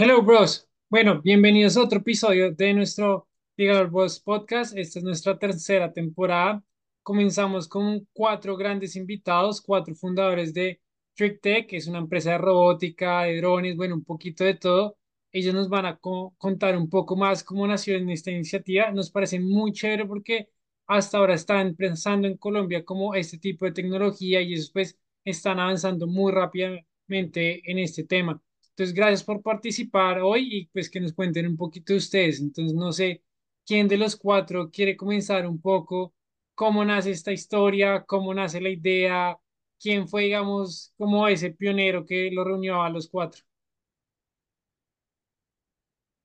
Hello, bros. Bueno, bienvenidos a otro episodio de nuestro Digital Boss Podcast. Esta es nuestra tercera temporada. Comenzamos con cuatro grandes invitados, cuatro fundadores de TrickTech, que es una empresa de robótica, de drones, bueno, un poquito de todo. Ellos nos van a co- contar un poco más cómo nació en esta iniciativa. Nos parece muy chévere porque hasta ahora están pensando en Colombia como este tipo de tecnología y ellos pues están avanzando muy rápidamente en este tema. Entonces, gracias por participar hoy y pues que nos cuenten un poquito de ustedes. Entonces, no sé quién de los cuatro quiere comenzar un poco, cómo nace esta historia, cómo nace la idea, quién fue, digamos, como ese pionero que lo reunió a los cuatro.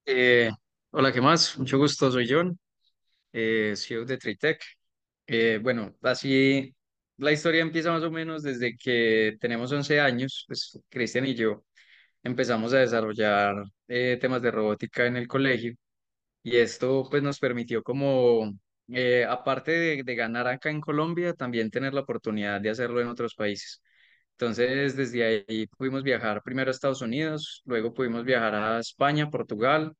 Eh, hola, ¿qué más? Mucho gusto, soy John, eh, CEO de Tritec. Eh, bueno, así la historia empieza más o menos desde que tenemos 11 años, pues Cristian y yo empezamos a desarrollar eh, temas de robótica en el colegio y esto pues nos permitió como, eh, aparte de, ganar acá en Colombia, también tener la oportunidad de hacerlo en otros países. Entonces, desde ahí pudimos viajar primero a Estados Unidos, luego pudimos viajar a España, Portugal.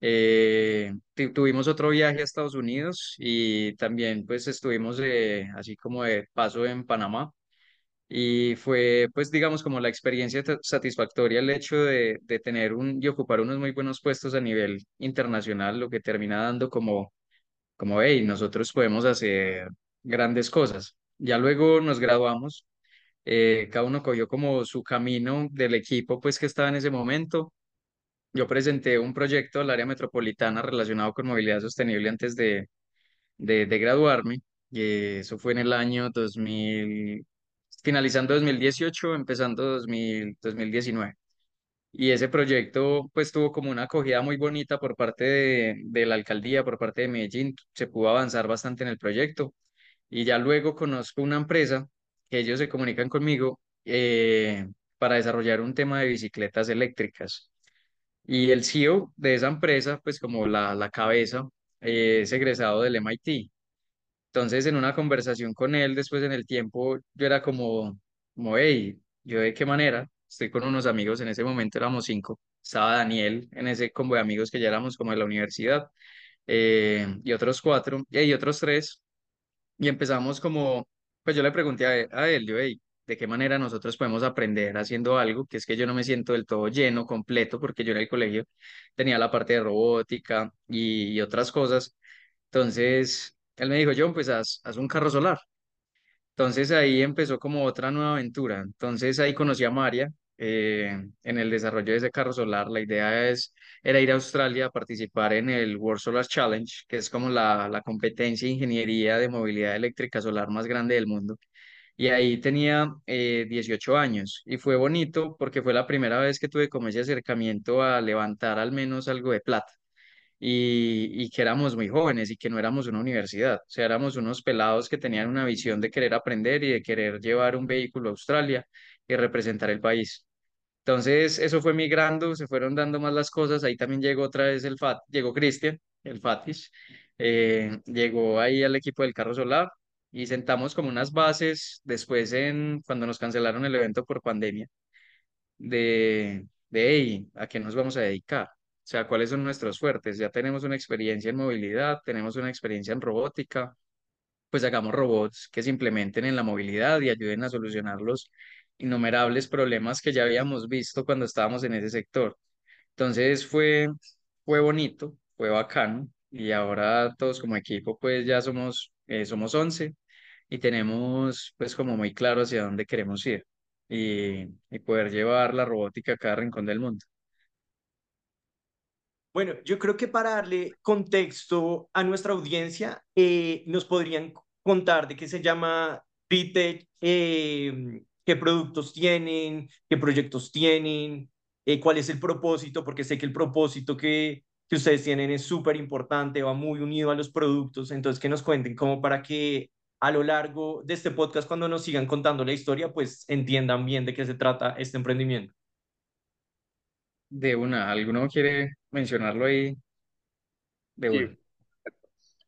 Eh, tu- tuvimos otro viaje a Estados Unidos y también pues estuvimos así como de paso en Panamá y fue pues digamos como la experiencia satisfactoria el hecho de, de tener un y ocupar unos muy buenos puestos a nivel internacional, lo que termina dando como, como, hey, nosotros podemos hacer grandes cosas. Ya luego nos graduamos, eh, cada uno cogió como su camino del equipo pues que estaba en ese momento. Yo presenté un proyecto al área metropolitana relacionado con movilidad sostenible antes de, de, de graduarme. Y eso fue en el año 2000, finalizando 2018, empezando 2000, 2019. Y ese proyecto pues tuvo como una acogida muy bonita por parte de, la alcaldía, por parte de Medellín. Se pudo avanzar bastante en el proyecto. Y ya luego conozco una empresa que ellos se comunican conmigo eh, para desarrollar un tema de bicicletas eléctricas. Y el CEO de esa empresa, pues como la, la cabeza, eh, es egresado del MIT. Entonces, en una conversación con él, después en el tiempo, yo era como, como, hey, ¿yo de qué manera? Estoy con unos amigos, en ese momento éramos cinco. Estaba Daniel en ese combo de amigos que ya éramos como de la universidad, eh, y otros cuatro, y otros tres. Y empezamos como, pues yo le pregunté a él, a él, yo, hey, ¿de qué manera nosotros podemos aprender haciendo algo? Que es que yo no me siento del todo lleno, completo, porque yo en el colegio tenía la parte de robótica y, y otras cosas. Entonces, él me dijo, John, pues haz, haz un carro solar. Entonces ahí empezó como otra nueva aventura. Entonces ahí conocí a María eh, en el desarrollo de ese carro solar. La idea es, era ir a Australia a participar en el World Solar Challenge, que es como la, competencia de ingeniería de movilidad eléctrica solar más grande del mundo. Y ahí tenía eh, 18 años y fue bonito porque fue la primera vez que tuve como ese acercamiento a levantar al menos algo de plata y, y que éramos muy jóvenes y que no éramos una universidad, o sea, éramos unos pelados que tenían una visión de querer aprender y de querer llevar un vehículo a Australia y representar el país. Entonces, eso fue migrando, se fueron dando más las cosas, ahí también llegó otra vez el FAT, llegó Cristian, el Fatis, eh, llegó ahí al equipo del carro solar y sentamos como unas bases después en cuando nos cancelaron el evento por pandemia de, de hey, ¿a qué nos vamos a dedicar? O sea, ¿cuáles son nuestros fuertes? Ya tenemos una experiencia en movilidad, tenemos una experiencia en robótica, pues hagamos robots que se implementen en la movilidad y ayuden a solucionar los innumerables problemas que ya habíamos visto cuando estábamos en ese sector. Entonces fue, fue bonito, fue bacano y ahora todos como equipo pues ya somos, eh, somos 11 y tenemos pues como muy claro hacia dónde queremos ir y, y poder llevar la robótica a cada rincón del mundo. Bueno, yo creo que para darle contexto a nuestra audiencia, eh, nos podrían contar de qué se llama Tritech, eh, qué productos tienen, qué proyectos tienen, eh, cuál es el propósito, porque sé que el propósito que, que ustedes tienen es súper importante, va muy unido a los productos, entonces que nos cuenten como para que a lo largo de este podcast, cuando nos sigan contando la historia, pues entiendan bien de qué se trata este emprendimiento. De una, ¿alguno quiere mencionarlo ahí? De Sí, una.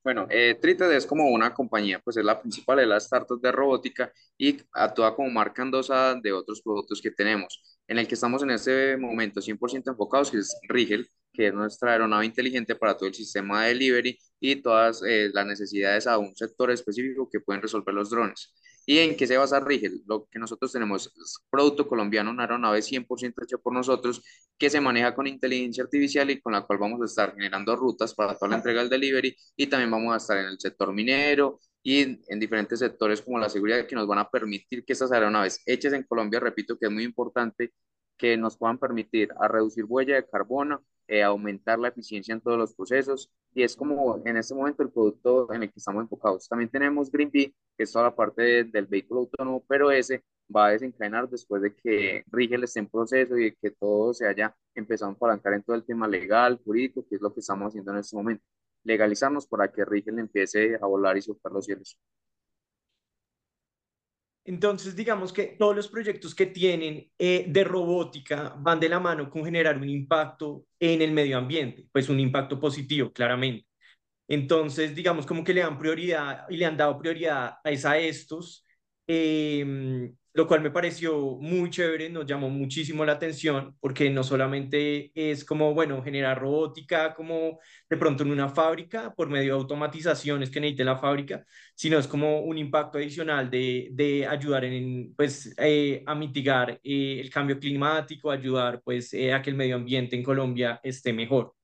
bueno, eh, Trited es como una compañía, pues es la principal de las startups de robótica y actúa como marca endosada de otros productos que tenemos. en el que estamos en este momento 100% enfocados, que es Rigel, que es nuestra aeronave inteligente para todo el sistema de delivery y todas eh, las necesidades a un sector específico que pueden resolver los drones. ¿Y en qué se basa Rigel? Lo que nosotros tenemos es producto colombiano, una aeronave 100% hecha por nosotros, que se maneja con inteligencia artificial y con la cual vamos a estar generando rutas para toda la entrega del delivery y también vamos a estar en el sector minero y en, diferentes sectores como la seguridad que nos van a permitir que estas aeronaves hechas en Colombia, repito que es muy importante, que nos puedan permitir a reducir huella de carbono, eh, aumentar la eficiencia en todos los procesos y es como en este momento el producto en el que estamos enfocados. También tenemos Green Bee, que es toda la parte del vehículo autónomo, pero ese va a desencadenar después de que Rigel esté en proceso y de que todo se haya empezado a apalancar en todo el tema legal, jurídico, que es lo que estamos haciendo en este momento. Legalizarnos para que Rigel empiece a volar y soltar los cielos. Entonces, digamos que todos los proyectos que tienen eh, de robótica van de la mano con generar un impacto en el medio ambiente, pues un impacto positivo, claramente. Entonces, digamos como que le dan prioridad y le han dado prioridad a, a estos. Eh, lo cual me pareció muy chévere, nos llamó muchísimo la atención, porque no solamente es como, bueno, generar robótica como de pronto en una fábrica por medio de automatizaciones que necesite la fábrica, sino es como un impacto adicional de, de ayudar en, pues, eh, a mitigar eh, el cambio climático, ayudar pues eh, a que el medio ambiente en Colombia esté mejor.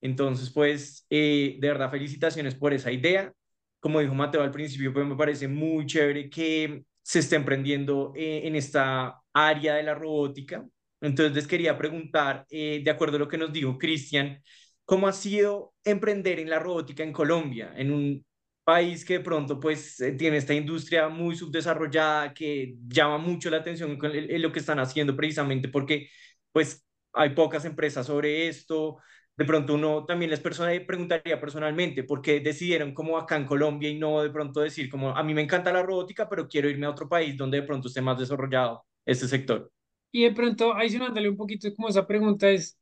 Entonces, pues, de verdad, felicitaciones por esa idea. Como dijo Mateo al principio, pues me parece muy chévere que se está emprendiendo eh, en esta área de la robótica. Entonces quería preguntar, eh, de acuerdo a lo que nos dijo Cristian, ¿cómo ha sido emprender en la robótica en Colombia, en un país que de pronto pues eh, tiene esta industria muy subdesarrollada que llama mucho la atención en lo que están haciendo precisamente porque pues hay pocas empresas sobre esto, de pronto uno también les preguntaría personalmente por qué decidieron como acá en Colombia y no de pronto decir como a mí me encanta la robótica, pero quiero irme a otro país donde de pronto esté más desarrollado este sector. Y de pronto, adicionándole un poquito como esa pregunta es,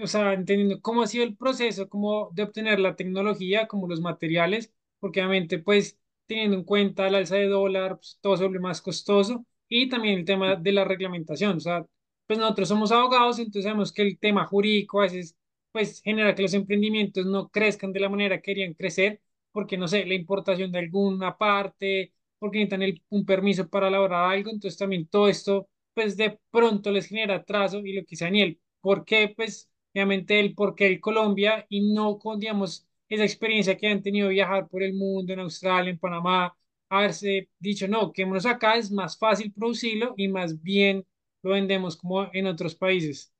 o sea, entendiendo cómo ha sido el proceso como de obtener la tecnología, como los materiales, porque obviamente pues teniendo en cuenta el alza de dólar, pues, todo se vuelve más costoso y también el tema de la reglamentación, o sea, pues nosotros somos abogados, entonces sabemos que el tema jurídico a veces pues genera que los emprendimientos no crezcan de la manera que querían crecer, porque no sé, la importación de alguna parte, porque necesitan un permiso para elaborar algo, entonces también todo esto, pues de pronto les genera atraso y lo que sea Daniel, ¿por qué? Pues obviamente el por qué el Colombia y no con, digamos, esa experiencia que han tenido viajar por el mundo, en Australia, en Panamá, haberse dicho, no, quedémonos acá, es más fácil producirlo y más bien lo vendemos como en otros países.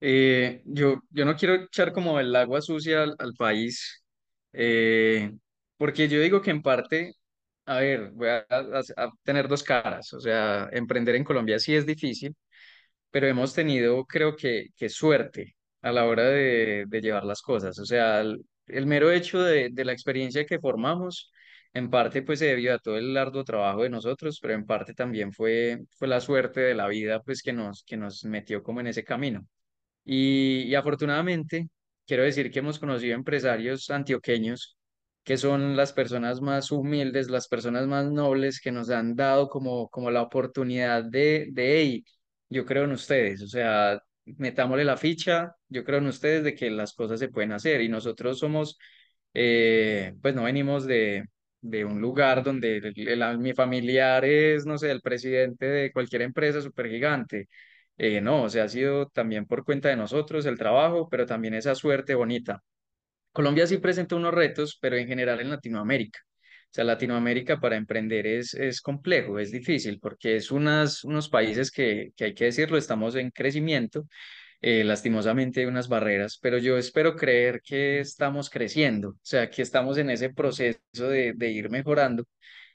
Eh, yo, yo no quiero echar como el agua sucia al, al país, eh, porque yo digo que en parte, a ver, voy a, a- a tener dos caras, o sea, emprender en Colombia sí es difícil, pero hemos tenido, creo que, que suerte a la hora de, de llevar las cosas, o sea, el, el mero hecho de, de la experiencia que formamos, en parte pues se debió a todo el arduo trabajo de nosotros, pero en parte también fue, fue la suerte de la vida pues que nos, que nos metió como en ese camino. Y, y afortunadamente, quiero decir que hemos conocido empresarios antioqueños que son las personas más humildes, las personas más nobles que nos han dado como, como la oportunidad de, de, hey, yo creo en ustedes, o sea, metámosle la ficha, yo creo en ustedes de que las cosas se pueden hacer y nosotros somos, eh, pues no venimos de, de un lugar donde el- mi familiar es, no sé, el presidente de cualquier empresa súper gigante eh, no, o sea, ha sido también por cuenta de nosotros el trabajo, pero también esa suerte bonita. Colombia sí presenta unos retos, pero en general en Latinoamérica. O sea, Latinoamérica para emprender es, es complejo, es difícil, porque es unas, unos países que, que hay que decirlo, estamos en crecimiento, eh, lastimosamente hay unas barreras, pero yo espero creer que estamos creciendo, o sea, que estamos en ese proceso de, de ir mejorando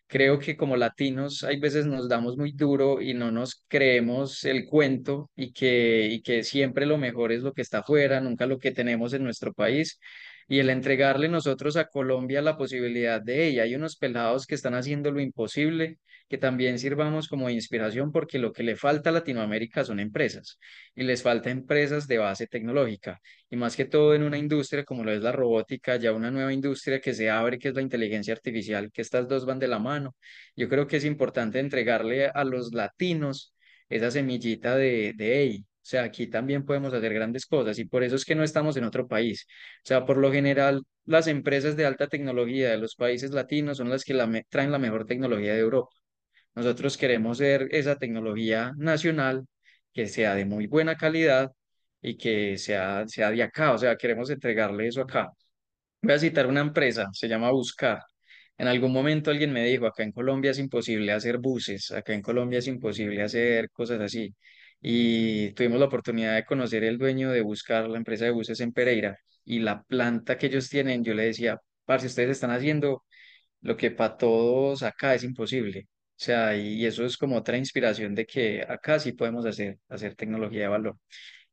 Creo que como latinos hay veces nos damos muy duro y no nos creemos el cuento y que, y que siempre lo mejor es lo que está afuera, nunca lo que tenemos en nuestro país. Y el entregarle nosotros a Colombia la posibilidad de ella. Hay unos pelados que están haciendo lo imposible, que también sirvamos como inspiración porque lo que le falta a Latinoamérica son empresas y les falta empresas de base tecnológica y más que todo en una industria como lo es la robótica, ya una nueva industria que se abre, que es la inteligencia artificial, que estas dos van de la mano. Yo creo que es importante entregarle a los latinos esa semillita de, de, o sea, aquí también podemos hacer grandes cosas y por eso es que no estamos en otro país. O sea, por lo general, las empresas de alta tecnología de los países latinos son las que traen la mejor tecnología de Europa. Nosotros queremos ser esa tecnología nacional que sea de muy buena calidad y que sea, sea de acá, o sea, queremos entregarle eso acá. Voy a citar una empresa, se llama Buscar. En algún momento alguien me dijo, acá en Colombia es imposible hacer buses, acá en Colombia es imposible hacer cosas así. Y tuvimos la oportunidad de conocer el dueño de Buscar, la empresa de buses en Pereira, y la planta que ellos tienen, yo le decía, parce, ustedes están haciendo lo que para todos acá es imposible. O sea, y eso es como otra inspiración de que acá sí podemos hacer, hacer tecnología de valor.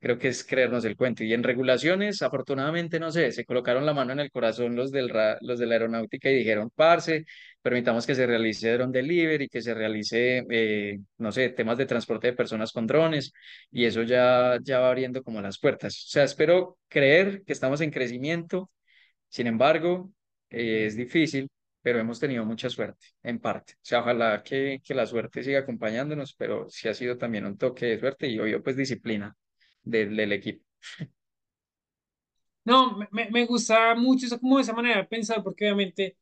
Creo que es creernos el cuento. Y en regulaciones, afortunadamente, no sé, se colocaron la mano en el corazón los, del los de la aeronáutica y dijeron, parce, permitamos que se realice drone delivery, que se realice, eh, no sé, temas de transporte de personas con drones, y eso ya, ya va abriendo como las puertas. O sea, espero creer que estamos en crecimiento. Sin embargo, eh, es difícil pero hemos tenido mucha suerte, en parte. O sea, ojalá que, que la suerte siga acompañándonos, pero sí ha sido también un toque de suerte y obvio, pues disciplina del, del equipo. No, me, me gusta mucho eso, como esa manera de pensar, porque obviamente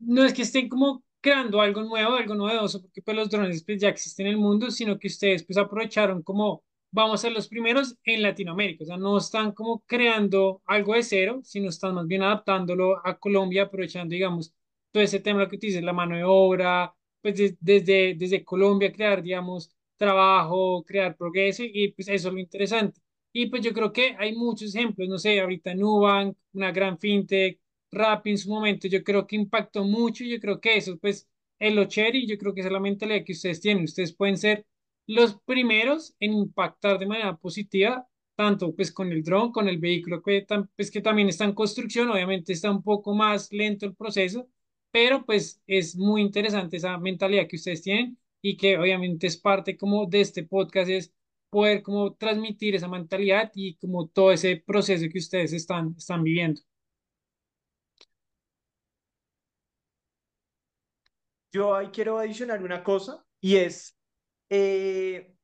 no es que estén como creando algo nuevo, algo novedoso, porque pues los drones pues, ya existen en el mundo, sino que ustedes pues aprovecharon como vamos a ser los primeros en Latinoamérica, o sea, no están como creando algo de cero, sino están más bien adaptándolo a Colombia, aprovechando, digamos, todo ese tema que dices, la mano de obra, pues desde, desde Colombia crear, digamos, trabajo, crear progreso y pues eso es lo interesante. Y pues yo creo que hay muchos ejemplos, no sé, ahorita Nubank, una gran fintech, Rappi en su momento, yo creo que impactó mucho yo creo que eso pues es lo chévere y yo creo que esa es la mentalidad que ustedes tienen. Ustedes pueden ser los primeros en impactar de manera positiva, tanto pues con el dron, con el vehículo pues, que también está en construcción, obviamente está un poco más lento el proceso, pero pues es muy interesante esa mentalidad que ustedes tienen y que obviamente es parte como de este podcast, es poder como transmitir esa mentalidad y como todo ese proceso que ustedes están, están viviendo. Yo ahí quiero adicionar una cosa y es, eh,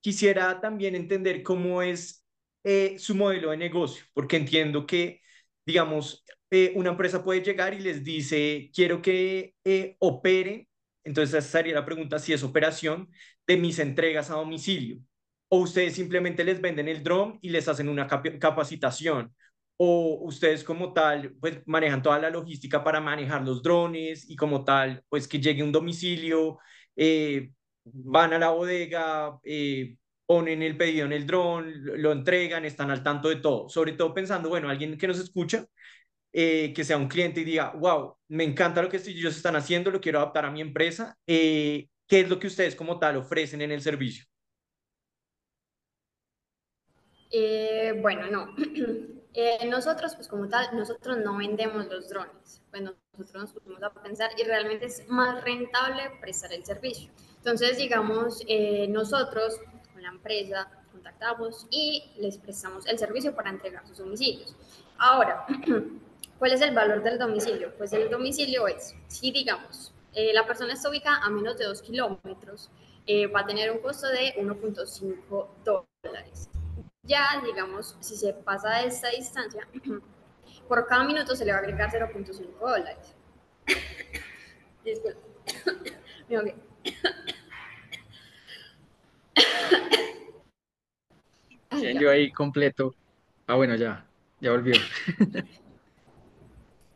quisiera también entender cómo es eh, su modelo de negocio, porque entiendo que, digamos, eh, una empresa puede llegar y les dice, quiero que eh, operen, entonces esa sería la pregunta si es operación de mis entregas a domicilio. O ustedes simplemente les venden el drone y les hacen una capacitación. O ustedes como tal, pues manejan toda la logística para manejar los drones y como tal, pues que llegue un domicilio, eh, van a la bodega, ponen el pedido en el drone, lo entregan, están al tanto de todo. Sobre todo pensando, bueno, alguien que nos escucha, eh, que sea un cliente y diga, wow, me encanta lo que ellos están haciendo, lo quiero adaptar a mi empresa. Eh, ¿Qué es lo que ustedes como tal ofrecen en el servicio? Eh, bueno, no. nosotros, pues como tal, nosotros no vendemos los drones. Bueno, nosotros nos pusimos a pensar y realmente es más rentable prestar el servicio. Entonces, digamos, nosotros con la empresa contactamos y les prestamos el servicio para entregar sus domicilios. Ahora, ¿Cuál es el valor del domicilio? Pues el domicilio es, si digamos, eh, la persona está ubicada a menos de 2 kilómetros, eh, va a tener un costo de 1.5 dólares. Ya, digamos, si se pasa de esta distancia, por cada minuto se le va a agregar 0.5 dólares. Disculpe. Yo ahí completo. Ah, bueno, ya, ya volvió.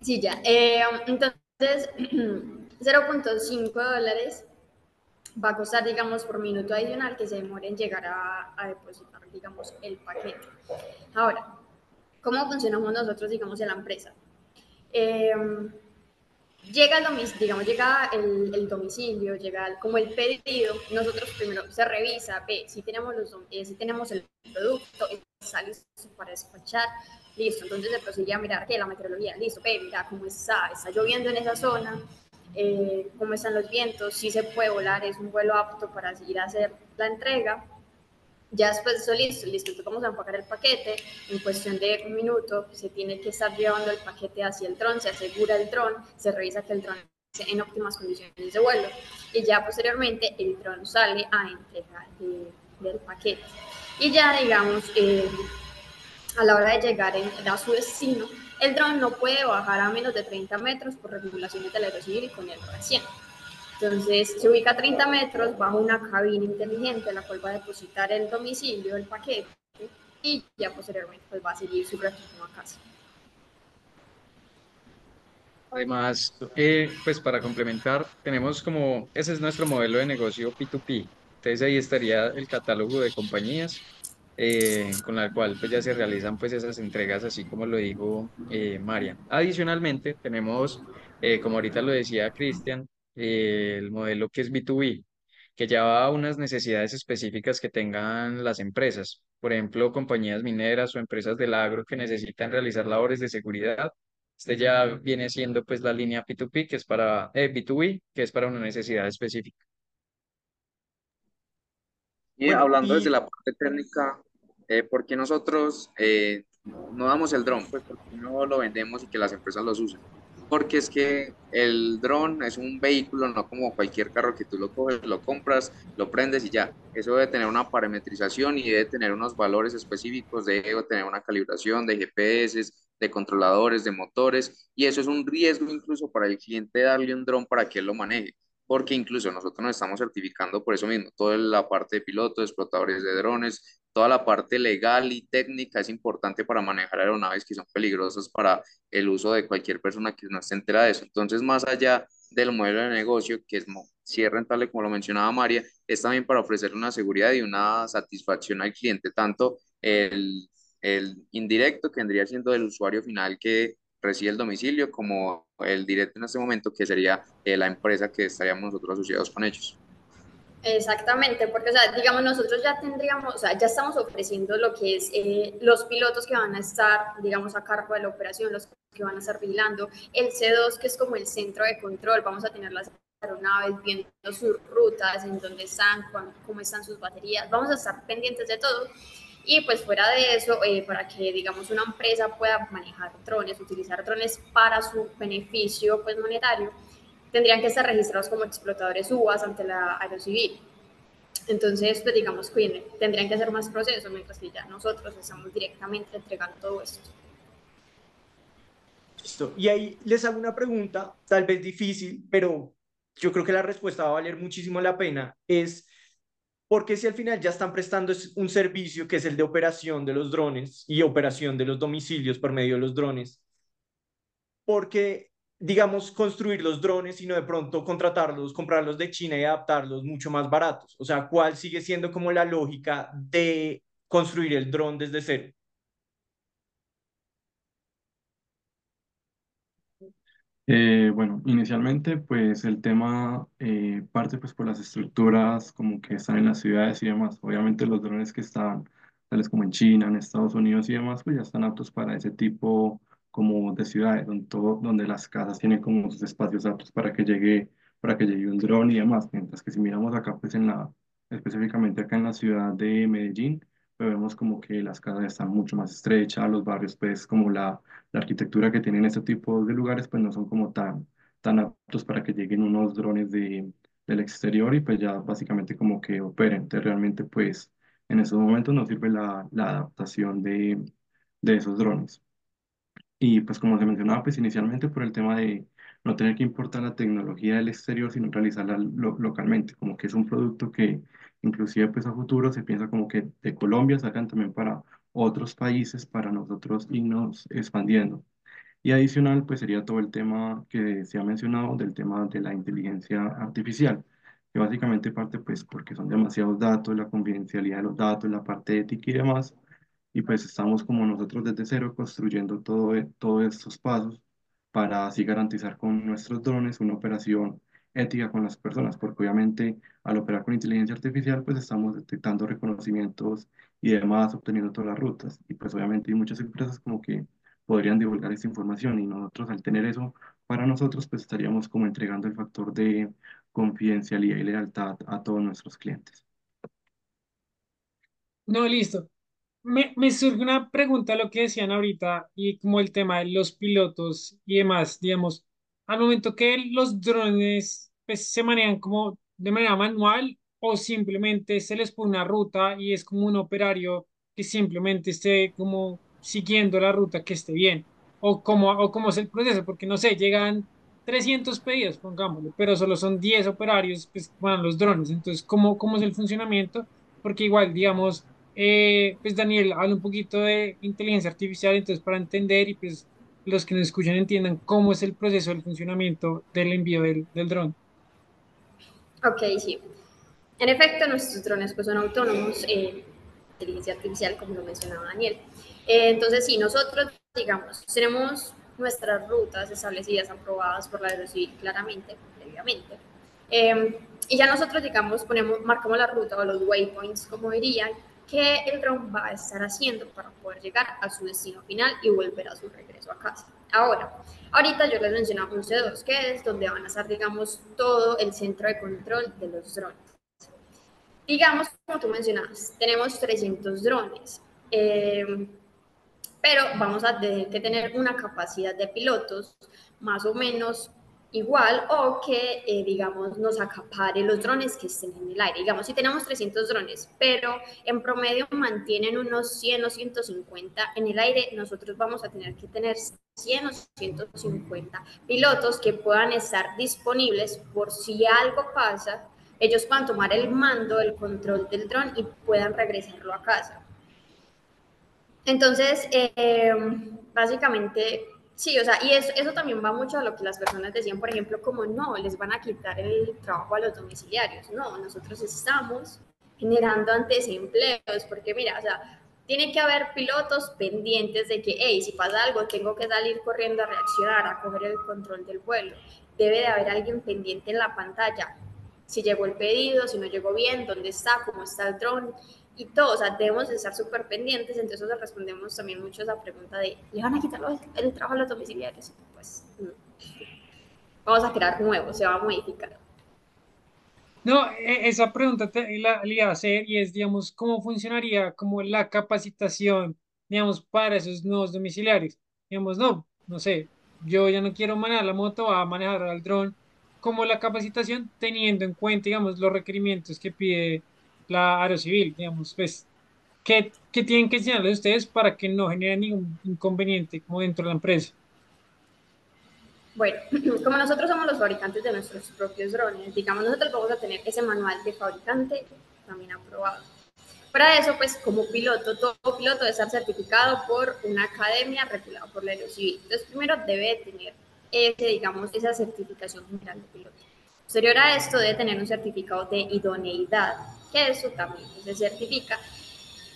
Sí, ya. Eh, entonces, 0.5 dólares va a costar, digamos, por minuto adicional que se demore en llegar a, depositar, digamos, el paquete. Ahora, ¿cómo funcionamos nosotros, digamos, en la empresa? Eh, llega el domicilio, digamos, llega el, domicilio, llega como el pedido, nosotros primero se revisa, ve si tenemos, los, eh, si tenemos el producto, está listo para despachar, listo, entonces se prosigue a mirar que la meteorología, listo, ve, mira cómo está, está lloviendo en esa zona, eh, cómo están los vientos, si se puede volar, es un vuelo apto para ir a hacer la entrega, ya después de eso, listo, listo, vamos a empacar el paquete, en cuestión de un minuto se tiene que estar llevando el paquete hacia el dron, se asegura el dron, se revisa que el dron esté en óptimas condiciones de vuelo y ya posteriormente el dron sale a entregar del paquete. Y ya, digamos, eh, a la hora de llegar a su destino, el dron no puede bajar a menos de 30 metros por regulaciones del aerocivil y con el 100. Entonces se ubica a 30 metros bajo una cabina inteligente, la cual va a depositar el domicilio del paquete y ya posteriormente pues, va a seguir su retorno a casa. Además, eh, pues para complementar, tenemos como, ese es nuestro modelo de negocio P2P. Entonces ahí estaría el catálogo de compañías eh, con la cual pues ya se realizan pues esas entregas así como lo dijo eh, María. Adicionalmente tenemos, eh, como ahorita lo decía Cristian, el modelo que es B2B, que lleva a unas necesidades específicas que tengan las empresas. Por ejemplo, compañías mineras o empresas del agro que necesitan realizar labores de seguridad este ya viene siendo pues la línea P2P, que es para eh, B2B, que es para una necesidad específica. Y hablando desde la parte técnica, eh, ¿por qué nosotros eh, no damos el dron? Pues porque no lo vendemos y que las empresas los usen. Porque es que el dron es un vehículo, no como cualquier carro que tú lo coges, lo compras, lo prendes y ya. Eso debe tener una parametrización y debe tener unos valores específicos, debe tener una calibración de GPS, de controladores, de motores, y eso es un riesgo incluso para el cliente darle un dron para que él lo maneje, porque incluso nosotros nos estamos certificando por eso mismo, toda la parte de pilotos, explotadores de drones, toda la parte legal y técnica es importante para manejar aeronaves que son peligrosas para el uso de cualquier persona que no esté entera de eso. Entonces, más allá del modelo de negocio, que es si es rentable, como lo mencionaba María, es también para ofrecer una seguridad y una satisfacción al cliente, tanto el el indirecto que vendría siendo el usuario final que recibe el domicilio, como el directo en este momento, que sería eh, la empresa que estaríamos nosotros asociados con ellos. Exactamente, porque, o sea, digamos, nosotros ya tendríamos, o sea, ya estamos ofreciendo lo que es eh, los pilotos que van a estar, digamos, a cargo de la operación, los que van a estar vigilando, el C2, que es como el centro de control, vamos a tener las aeronaves viendo sus rutas, en dónde están, cómo están sus baterías, vamos a estar pendientes de todo. Y pues fuera de eso, eh, para que digamos una empresa pueda manejar drones, utilizar drones para su beneficio pues monetario, tendrían que estar registrados como explotadores UAS ante la Aerocivil. Entonces, pues digamos que tendrían que hacer más procesos, mientras que ya nosotros estamos directamente entregando todo esto. Listo. Y ahí les hago una pregunta, tal vez difícil, pero yo creo que la respuesta va a valer muchísimo la pena. Es, porque si al final ya están prestando un servicio que es el de operación de los drones y operación de los domicilios por medio de los drones, porque digamos construir los drones y no de pronto contratarlos, comprarlos de China y adaptarlos mucho más baratos? O sea, ¿cuál sigue siendo como la lógica de construir el dron desde cero? Eh, bueno, inicialmente pues el tema eh, parte pues por las estructuras como que están en las ciudades y demás. Obviamente los drones que están tales como en China, en Estados Unidos y demás pues ya están aptos para ese tipo como de ciudades donde, todo, donde las casas tienen como sus espacios aptos para que llegue, para que llegue un dron y demás. Mientras que si miramos acá pues en la, específicamente acá en la ciudad de Medellín, vemos como que las casas están mucho más estrechas, los barrios, pues como la, la arquitectura que tienen este tipo de lugares, pues no son como tan, tan aptos para que lleguen unos drones de, del exterior y pues ya básicamente como que operen. Entonces realmente pues en esos momentos no sirve la, la adaptación de, de esos drones. Y pues como se mencionaba, pues inicialmente por el tema de no tener que importar la tecnología del exterior, sino realizarla localmente, como que es un producto que inclusive pues a futuro se piensa como que de Colombia sacan también para otros países para nosotros irnos expandiendo. Y adicional pues sería todo el tema que se ha mencionado del tema de la inteligencia artificial, que básicamente parte pues porque son demasiados datos, la confidencialidad de los datos, la parte ética y demás, y pues estamos como nosotros desde cero construyendo todo, e, todos estos pasos para así garantizar con nuestros drones una operación ética con las personas, porque obviamente al operar con inteligencia artificial, pues estamos detectando reconocimientos y demás, obteniendo todas las rutas. Y pues obviamente hay muchas empresas como que podrían divulgar esta información y nosotros al tener eso para nosotros, pues estaríamos como entregando el factor de confidencialidad y lealtad a todos nuestros clientes. No, listo. Me, me surge una pregunta lo que decían ahorita y como el tema de los pilotos y demás, digamos, al momento que los drones pues, se manejan como de manera manual o simplemente se les pone una ruta y es como un operario que simplemente esté como siguiendo la ruta que esté bien? ¿O cómo, o cómo es el proceso? Porque no sé, llegan 300 pedidos, pongámoslo, pero solo son 10 operarios, pues van los drones. Entonces, ¿cómo, cómo es el funcionamiento? Porque igual, digamos, eh, pues Daniel habla un poquito de inteligencia artificial, entonces para entender y pues los que nos escuchan entiendan cómo es el proceso del funcionamiento del envío del, del dron. Ok, sí. En efecto, nuestros drones pues, son autónomos, eh, inteligencia artificial, como lo mencionaba Daniel. Eh, entonces, sí, nosotros, digamos, tenemos nuestras rutas establecidas, aprobadas por la Aerocivil claramente, previamente. Eh, y ya nosotros, digamos, ponemos, marcamos la ruta o los waypoints, como dirían, que el drone va a estar haciendo para poder llegar a su destino final y volver a su regreso a casa. Ahora, ahorita yo les mencionaba a ustedes que es donde van a estar, digamos, todo el centro de control de los drones. Digamos, como tú mencionabas, tenemos 300 drones, eh, pero vamos a tener que tener una capacidad de pilotos más o menos igual o que, eh, digamos, nos acapare los drones que estén en el aire. Digamos, si tenemos 300 drones, pero en promedio mantienen unos 100 o 150 en el aire, nosotros vamos a tener que tener 100 o 150 pilotos que puedan estar disponibles por si algo pasa, ellos puedan tomar el mando, el control del dron y puedan regresarlo a casa. Entonces, eh, básicamente Sí, o sea, y eso, eso también va mucho a lo que las personas decían, por ejemplo, como no, les van a quitar el trabajo a los domiciliarios. No, nosotros estamos generando antes empleos, porque mira, o sea, tiene que haber pilotos pendientes de que, hey, si pasa algo, tengo que salir corriendo a reaccionar, a coger el control del vuelo. Debe de haber alguien pendiente en la pantalla. Si llegó el pedido, si no llegó bien, dónde está, cómo está el dron y todo, o sea, debemos estar súper pendientes, entonces respondemos también mucho a esa pregunta de, ¿le van a quitar el trabajo a los domiciliarios? Pues, vamos a crear nuevo, se va a modificar. No, e, esa pregunta te, la, iba a hacer y es, digamos, ¿cómo funcionaría como la capacitación, digamos, para esos nuevos domiciliarios? Digamos, no, no sé, yo ya no quiero manejar la moto, a manejar el dron, como la capacitación teniendo en cuenta, digamos, los requerimientos que pide la aerocivil, digamos, pues, ¿qué, ¿qué, tienen que enseñarles ustedes para que no generen ningún inconveniente como dentro de la empresa? Bueno, como nosotros somos los fabricantes de nuestros propios drones, digamos, nosotros vamos a tener ese manual de fabricante también aprobado. Para eso, pues, como piloto, todo piloto debe estar certificado por una academia regulada por la aerocivil. Entonces, primero debe tener ese, digamos, esa certificación general de piloto. Posterior a esto, debe tener un certificado de idoneidad eso también se certifica.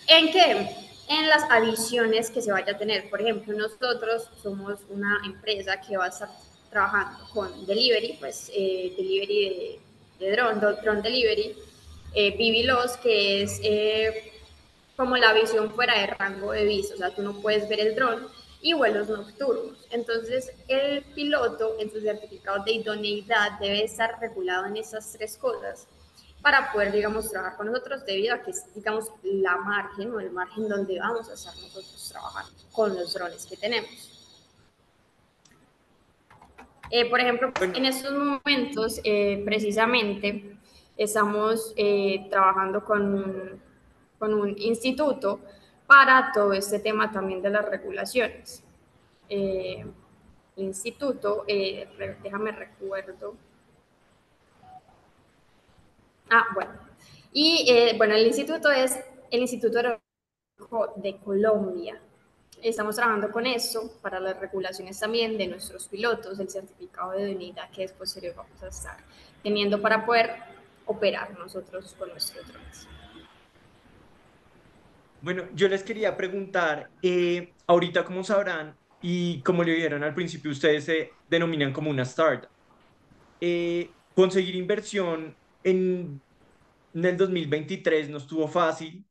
¿En qué? En las adiciones que se vaya a tener. Por ejemplo, nosotros somos una empresa que va a estar trabajando con delivery, pues eh, delivery de, de drone, drone delivery, eh, Vivilos, que es eh, como la visión fuera de rango de vista, o sea, tú no puedes ver el drone y vuelos nocturnos. Entonces, el piloto en su certificado de idoneidad debe estar regulado en esas tres cosas para poder, digamos, trabajar con nosotros debido a que es, digamos, la margen o el margen donde vamos a estar nosotros trabajando con los drones que tenemos. Eh, por ejemplo, en estos momentos, eh, precisamente, estamos eh, trabajando con, con un instituto para todo este tema también de las regulaciones. el instituto, déjame recuerdo, Ah, bueno. Y eh, bueno, el instituto es el Instituto de Colombia. Estamos trabajando con eso para las regulaciones también de nuestros pilotos, el certificado de unidad que después vamos a estar teniendo para poder operar nosotros con nuestros drones. Bueno, yo les quería preguntar, eh, ahorita como sabrán y como le vieron al principio, ustedes se denominan como una startup. Eh, conseguir inversión en, el 2023 no estuvo fácil.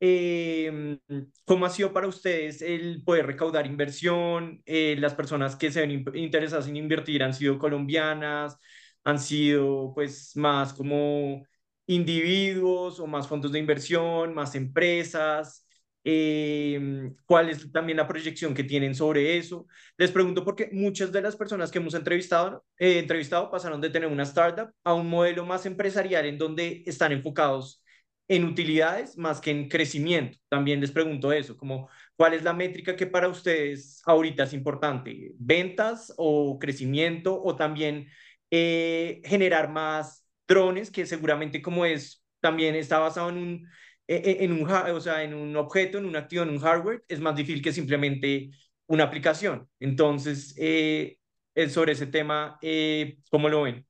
Eh, ¿Cómo ha sido para ustedes el poder recaudar inversión? Eh, las personas que se ven interesadas en invertir han sido colombianas, han sido pues más como individuos o más fondos de inversión, más empresas. Eh, ¿Cuál es también la proyección que tienen sobre eso? Les pregunto porque muchas de las personas que hemos entrevistado, eh, entrevistado pasaron de tener una startup a un modelo más empresarial en donde están enfocados en utilidades más que en crecimiento. También les pregunto eso, como cuál es la métrica que para ustedes ahorita es importante, ventas o crecimiento o también eh, generar más drones, que seguramente como es, también está basado en un, en un, o sea, en un objeto, en un activo, en un hardware, es más difícil que simplemente una aplicación. Entonces, eh, sobre ese tema, eh, ¿cómo lo ven?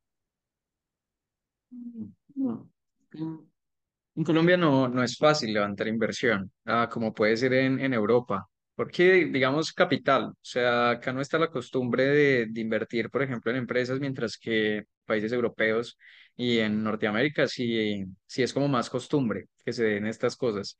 En Colombia no, no es fácil levantar inversión, ah, como puede ser en, en Europa, porque digamos capital, o sea, acá no está la costumbre de, de invertir, por ejemplo, en empresas, mientras que países europeos y en Norteamérica sí, sí es como más costumbre que se den estas cosas.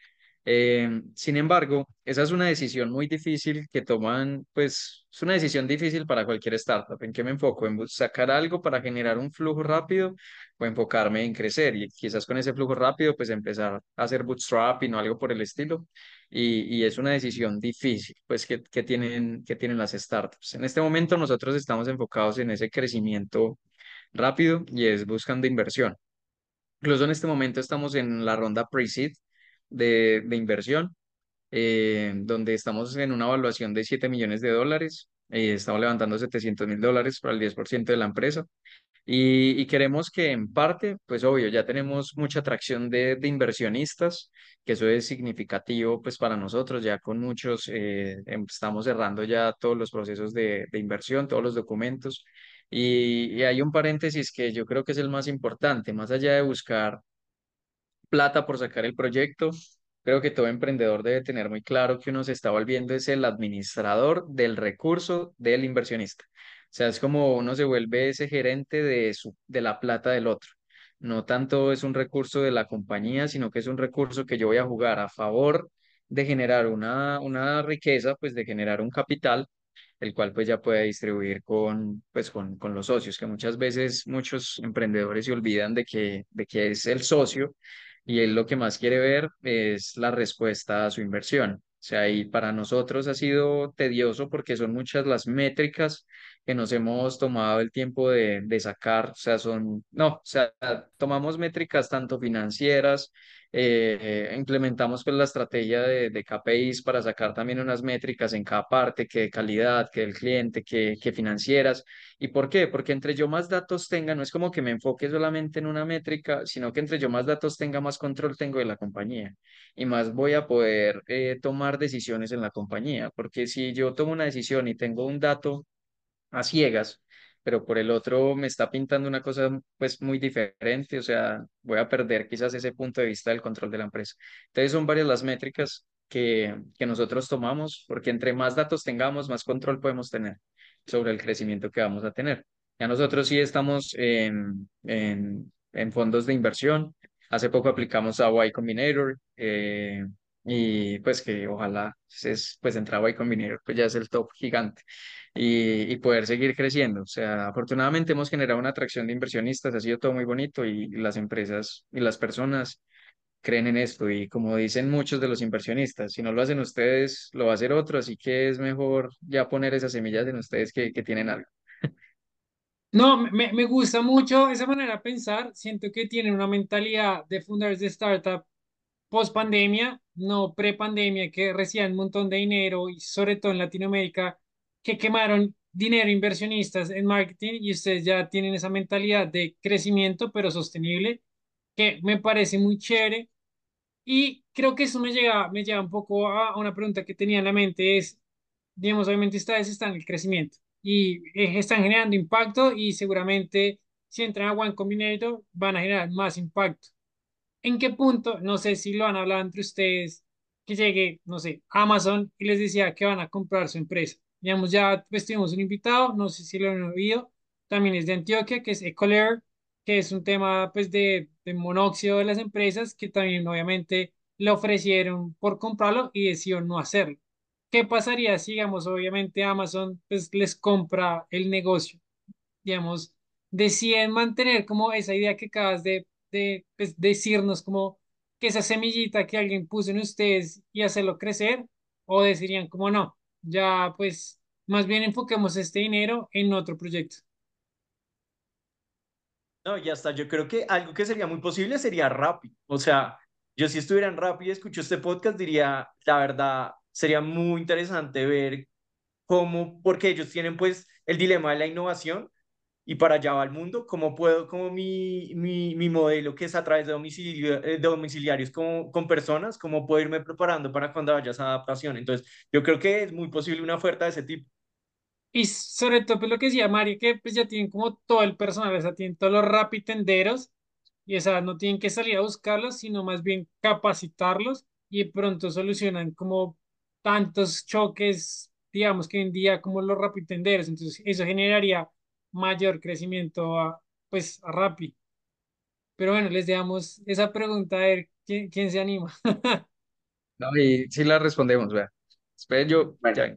Eh, sin embargo, esa es una decisión muy difícil que toman, pues es una decisión difícil para cualquier startup. ¿En qué me enfoco? ¿En sacar algo para generar un flujo rápido o enfocarme en crecer? Y quizás con ese flujo rápido, pues empezar a hacer bootstrapping o algo por el estilo. Y, y es una decisión difícil, pues que, que tienen, que tienen las startups. En este momento nosotros estamos enfocados en ese crecimiento rápido y es buscando inversión. Incluso en este momento estamos en la ronda pre-seed de, de inversión, eh, donde estamos en una evaluación de 7 millones de dólares. Eh, estamos levantando 700 mil dólares para el 10% de la empresa. Y, y, queremos que en parte, pues obvio, ya tenemos mucha atracción de, de inversionistas, que eso es significativo pues para nosotros, ya con muchos, eh, em, estamos cerrando ya todos los procesos de, de inversión, todos los documentos. Y, y hay un paréntesis que yo creo que es el más importante, más allá de buscar plata por sacar el proyecto. Creo que todo emprendedor debe tener muy claro que uno se está volviendo es el administrador del recurso del inversionista. O sea, es como uno se vuelve ese gerente de, su, de la plata del otro. No tanto es un recurso de la compañía, sino que es un recurso que yo voy a jugar a favor de generar una, una riqueza, pues de generar un capital el cual pues ya puede distribuir con, pues, con, con los socios, que muchas veces muchos emprendedores se olvidan de que, de que es el socio y él lo que más quiere ver es la respuesta a su inversión. O sea, y para nosotros ha sido tedioso porque son muchas las métricas que nos hemos tomado el tiempo de, de sacar. O sea, son, no, o sea, tomamos métricas tanto financieras, eh, implementamos pues la estrategia de, de KPIs para sacar también unas métricas en cada parte, que de calidad, que del cliente, que, que financieras. ¿Y por qué? Porque entre yo más datos tenga, no es como que me enfoque solamente en una métrica, sino que entre yo más datos tenga, más control tengo de la compañía y más voy a poder eh, tomar decisiones en la compañía. Porque si yo tomo una decisión y tengo un dato a ciegas, pero por el otro me está pintando una cosa pues muy diferente, o sea, voy a perder quizás ese punto de vista del control de la empresa. Entonces son varias las métricas que, que nosotros tomamos, porque entre más datos tengamos, más control podemos tener sobre el crecimiento que vamos a tener. Ya nosotros sí estamos en, en, en fondos de inversión. Hace poco aplicamos a Y Combinator eh, y pues que ojalá es, pues entraba Y Combinator, pues ya es el top gigante y, y poder seguir creciendo. O sea, afortunadamente hemos generado una atracción de inversionistas, ha sido todo muy bonito y las empresas y las personas creen en esto y como dicen muchos de los inversionistas, si no lo hacen ustedes, lo va a hacer otro, así que es mejor ya poner esas semillas en ustedes que, que tienen algo. No, me, me gusta mucho esa manera de pensar. Siento que tienen una mentalidad de fundadores de startup post pandemia, no pre pandemia, que recibían un montón de dinero y sobre todo en Latinoamérica, que quemaron dinero inversionistas en marketing y ustedes ya tienen esa mentalidad de crecimiento, pero sostenible, que me parece muy chévere. Y creo que eso me llega, me lleva un poco a una pregunta que tenía en la mente, es, digamos, obviamente ustedes están en el crecimiento y eh, están generando impacto y seguramente si entran a One Combinator van a generar más impacto. ¿En qué punto? No sé si lo han hablado entre ustedes, que llegue, no sé, Amazon y les decía que van a comprar su empresa. Digamos, ya pues tuvimos un invitado, no sé si lo han oído, también es de Antioquia, que es Ecolair, que es un tema pues de, de monóxido de las empresas, que también obviamente le ofrecieron por comprarlo y decidió no hacerlo. ¿Qué pasaría si, digamos, obviamente Amazon pues les compra el negocio? Digamos, deciden mantener como esa idea que acabas de, de pues, decirnos, como que esa semillita que alguien puso en ustedes y hacerlo crecer, o decirían como no, ya pues más bien enfoquemos este dinero en otro proyecto. No, ya está. Yo creo que algo que sería muy posible sería Rappi. O sea, yo si estuviera en Rappi y escucho este podcast, diría, la verdad, sería muy interesante ver cómo, porque ellos tienen pues el dilema de la innovación y para allá va el mundo, cómo puedo, como mi, mi, mi modelo que es a través de, domicilio, eh, de domiciliarios como, con personas, cómo puedo irme preparando para cuando haya esa adaptación. Entonces, yo creo que es muy posible una oferta de ese tipo. Y sobre todo, pues lo que decía Mari, que pues ya tienen como todo el personal, o sea, tienen todos los rapitenderos y o sea, no tienen que salir a buscarlos, sino más bien capacitarlos y pronto solucionan como tantos choques, digamos que en día como los rapitenderos, entonces eso generaría mayor crecimiento a, pues a Rappi. Pero bueno, les dejamos esa pregunta a ver quién, quién se anima. No, y sí la respondemos, vea. Espera, yo, Bueno, ya,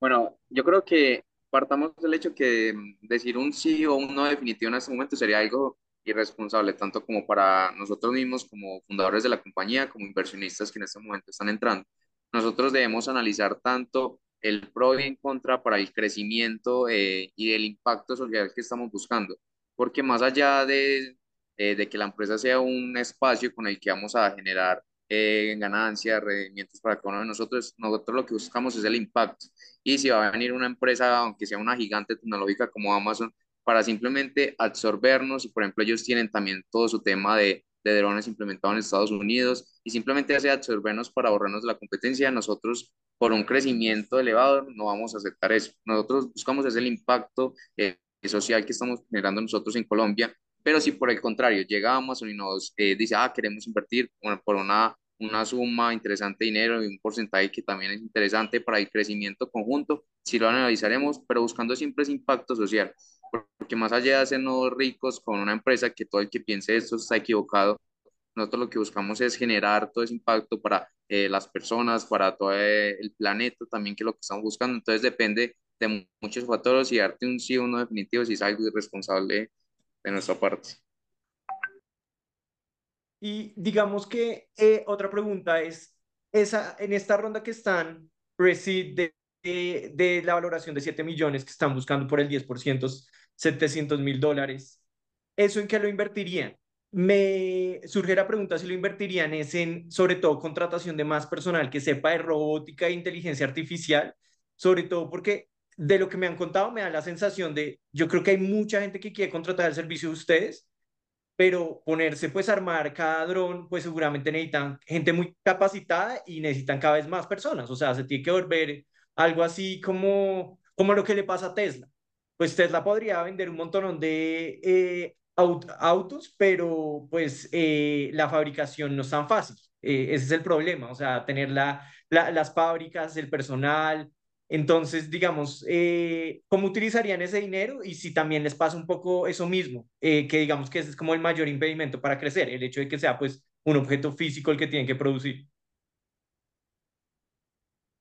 Bueno, yo creo que partamos del hecho que mm, decir un sí o un no definitivo en este momento sería algo irresponsable, tanto como para nosotros mismos, como fundadores de la compañía, como inversionistas que en este momento están entrando. Nosotros debemos analizar tanto el pro y en contra para el crecimiento eh, y el impacto social que estamos buscando, porque más allá de, eh, de que la empresa sea un espacio con el que vamos a generar eh, ganancias, rendimientos para cada uno de nosotros, nosotros lo que buscamos es el impacto. Y si va a venir una empresa, aunque sea una gigante tecnológica como Amazon, para simplemente absorbernos, y por ejemplo ellos tienen también todo su tema de, de drones implementado en Estados Unidos, y simplemente hace absorbernos para ahorrarnos de la competencia, nosotros por un crecimiento elevado no vamos a aceptar eso. Nosotros buscamos el impacto eh, social que estamos generando nosotros en Colombia, pero si por el contrario llega Amazon y nos eh, dice, ah, queremos invertir bueno, por una una suma interesante de dinero y un porcentaje que también es interesante para el crecimiento conjunto, si lo analizaremos, pero buscando siempre ese impacto social, porque más allá de hacernos ricos con una empresa que todo el que piense esto está equivocado, nosotros lo que buscamos es generar todo ese impacto para eh, las personas, para todo eh, el planeta también, que es lo que estamos buscando. Entonces depende de muchos factores y darte un sí o no definitivo si es algo irresponsable de nuestra parte. Y digamos que eh, otra pregunta es, esa, en esta ronda que están, Presid de, de, de la valoración de 7 millones que están buscando por el 10%, 700 mil dólares, ¿eso en qué lo invertirían? Me surge la pregunta si lo invertirían es en, sobre todo, contratación de más personal que sepa de robótica e inteligencia artificial, sobre todo porque de lo que me han contado me da la sensación de, yo creo que hay mucha gente que quiere contratar el servicio de ustedes, pero ponerse pues a armar cada dron, pues seguramente necesitan gente muy capacitada y necesitan cada vez más personas, o sea, se tiene que volver algo así como, como lo que le pasa a Tesla. Pues Tesla podría vender un montón de eh, aut autos, pero pues eh, la fabricación no es tan fácil. Eh, ese es el problema, o sea, tener la, la, las fábricas, el personal, entonces, digamos, ¿cómo utilizarían ese dinero? Y si también les pasa un poco eso mismo, que digamos que ese es como el mayor impedimento para crecer, el hecho de que sea pues un objeto físico el que tienen que producir.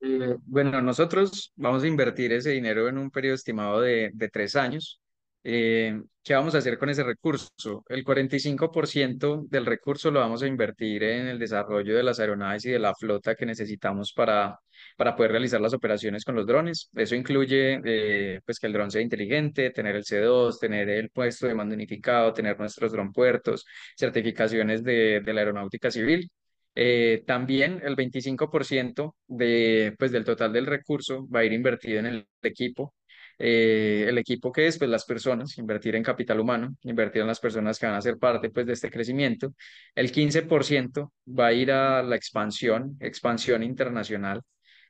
Eh, bueno, nosotros vamos a invertir ese dinero en un periodo estimado de, tres años. Eh, ¿qué vamos a hacer con ese recurso? El 45% del recurso lo vamos a invertir en el desarrollo de las aeronaves y de la flota que necesitamos para, para poder realizar las operaciones con los drones. Eso incluye eh, pues que el dron sea inteligente, tener el C2, tener el puesto de mando unificado, tener nuestros dron puertos, certificaciones de la aeronáutica civil. Eh, también el 25% de, pues, del total del recurso va a ir invertido en el equipo. Eh, el equipo que es, pues las personas, invertir en capital humano, invertir en las personas que van a ser parte pues, de este crecimiento. El 15% va a ir a la expansión, expansión internacional,